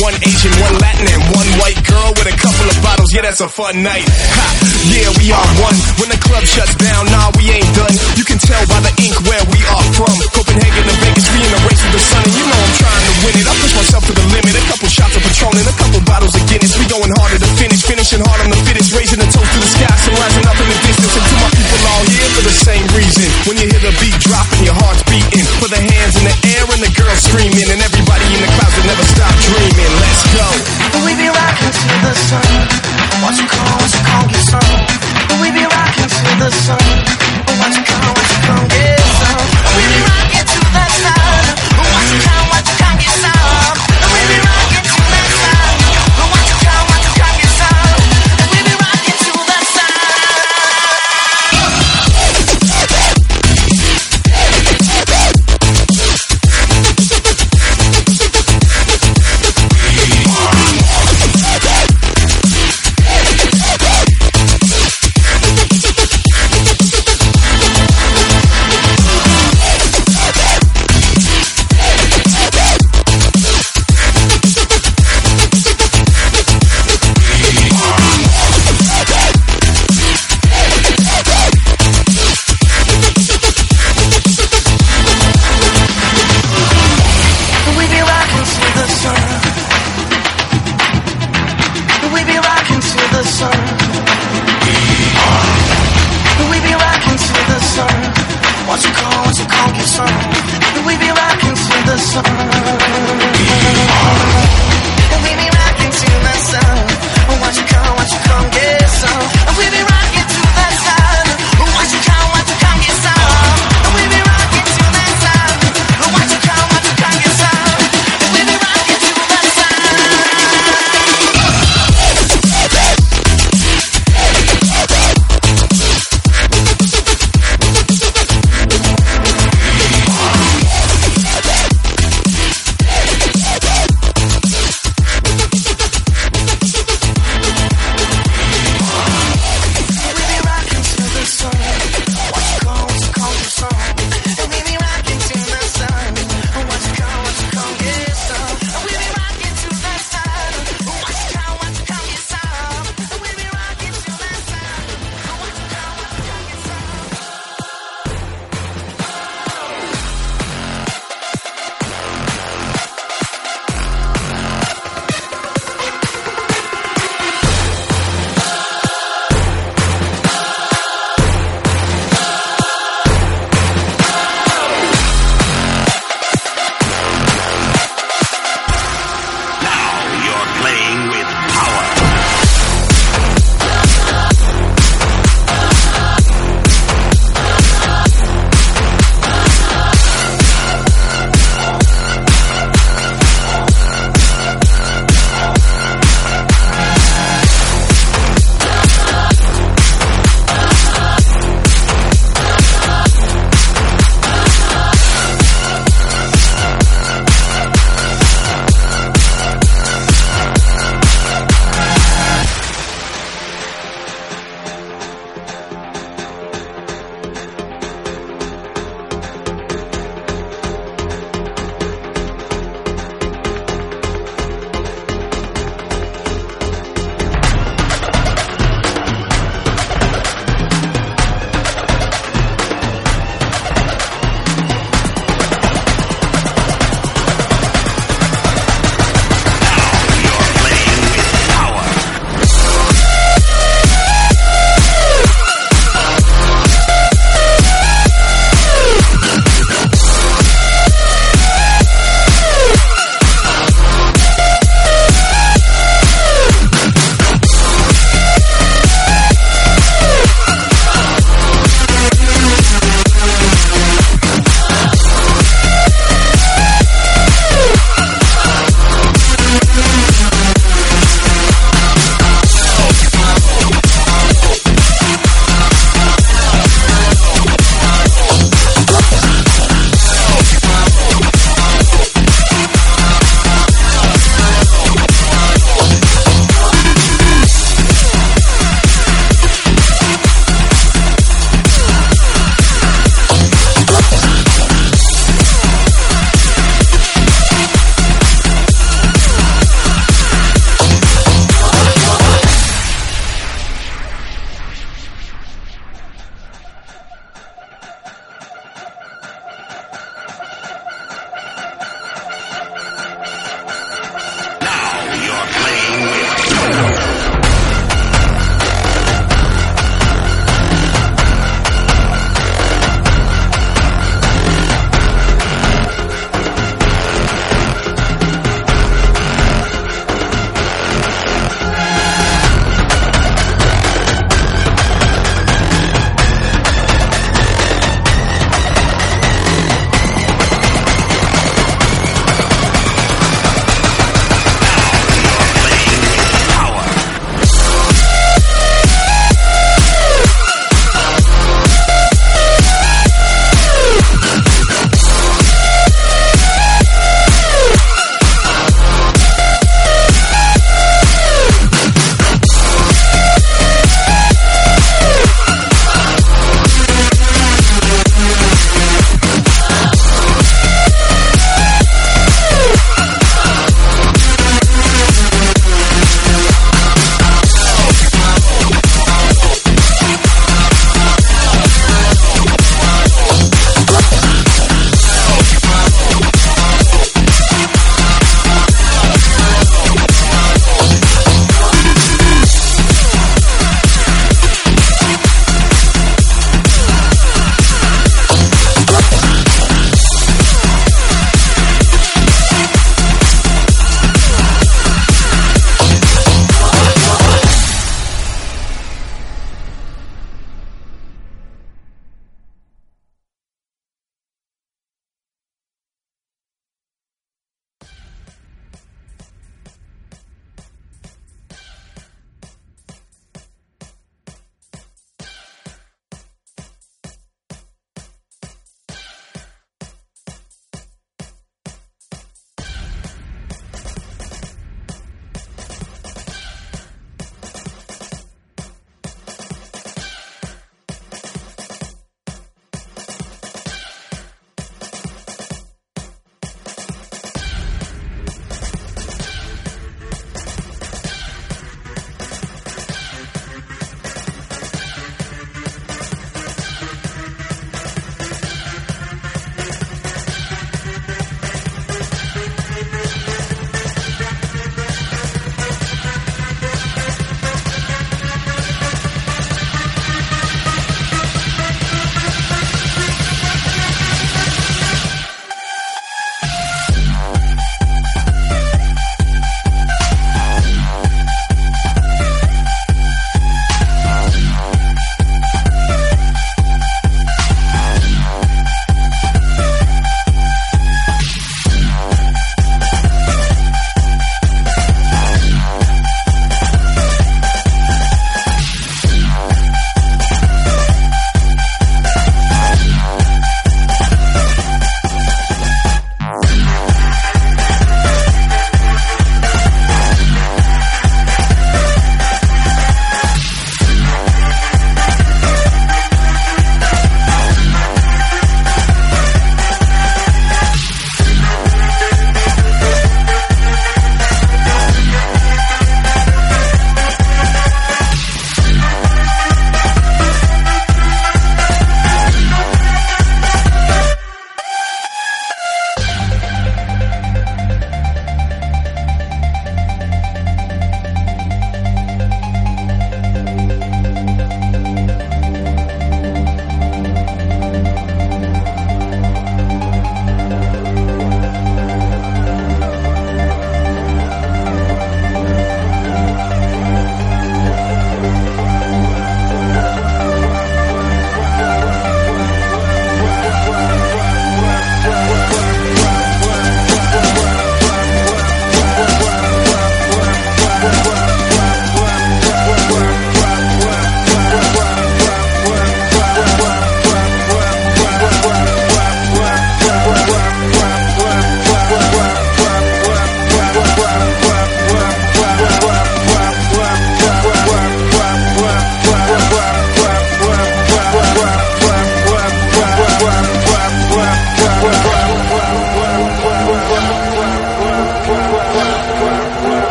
One Asian, one Latin and one white girl with a couple of bottles. Yeah, that's a fun night. Ha, yeah, we are one. When the club shuts down, nah, we ain't done. You can tell by the ink where we are from. Copenhagen to Vegas, we in the race with the sun, and you know I'm trying to win it. I push myself to the limit. A couple shots of Patron and a couple bottles of Guinness. We going harder to finish, finishing hard on the fittest, raising the toast to the sky, some rising up in the distance. And to my people all here for the same reason. When you hear the beat dropping, your heart's beating. Put the hands in the air and the girls screaming, and everybody Let's go. We be rocking to the sun. Watch you come, watch you come sun.